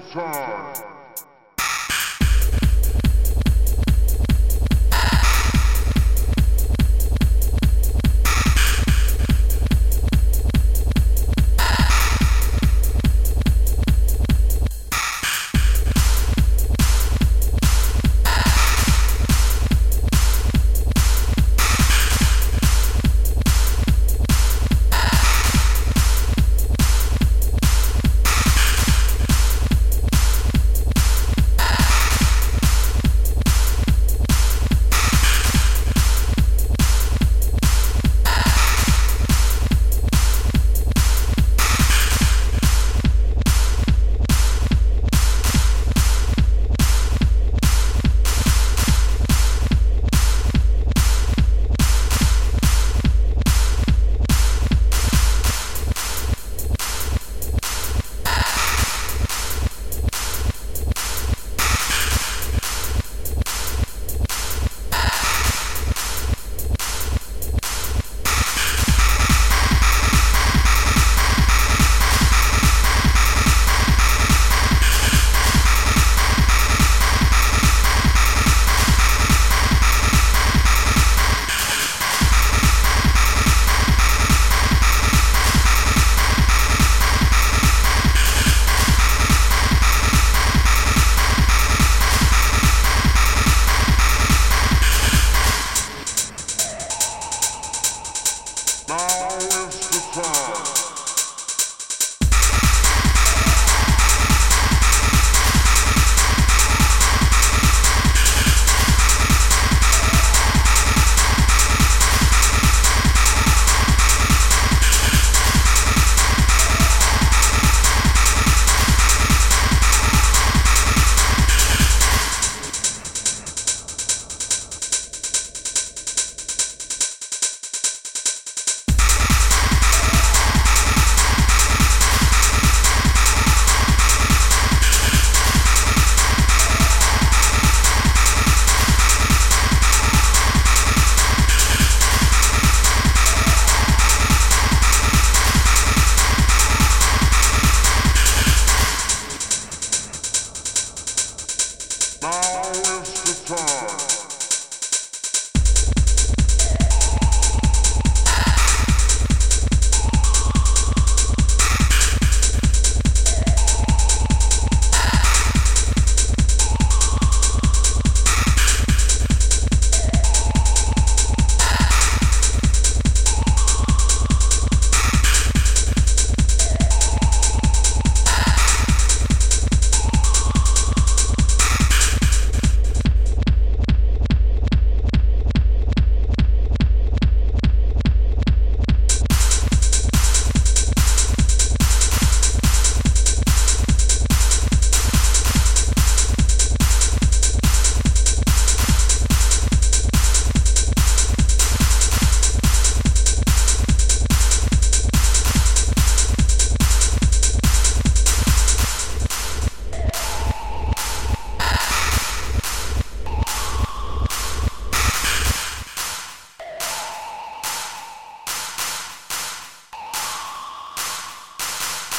Summertime.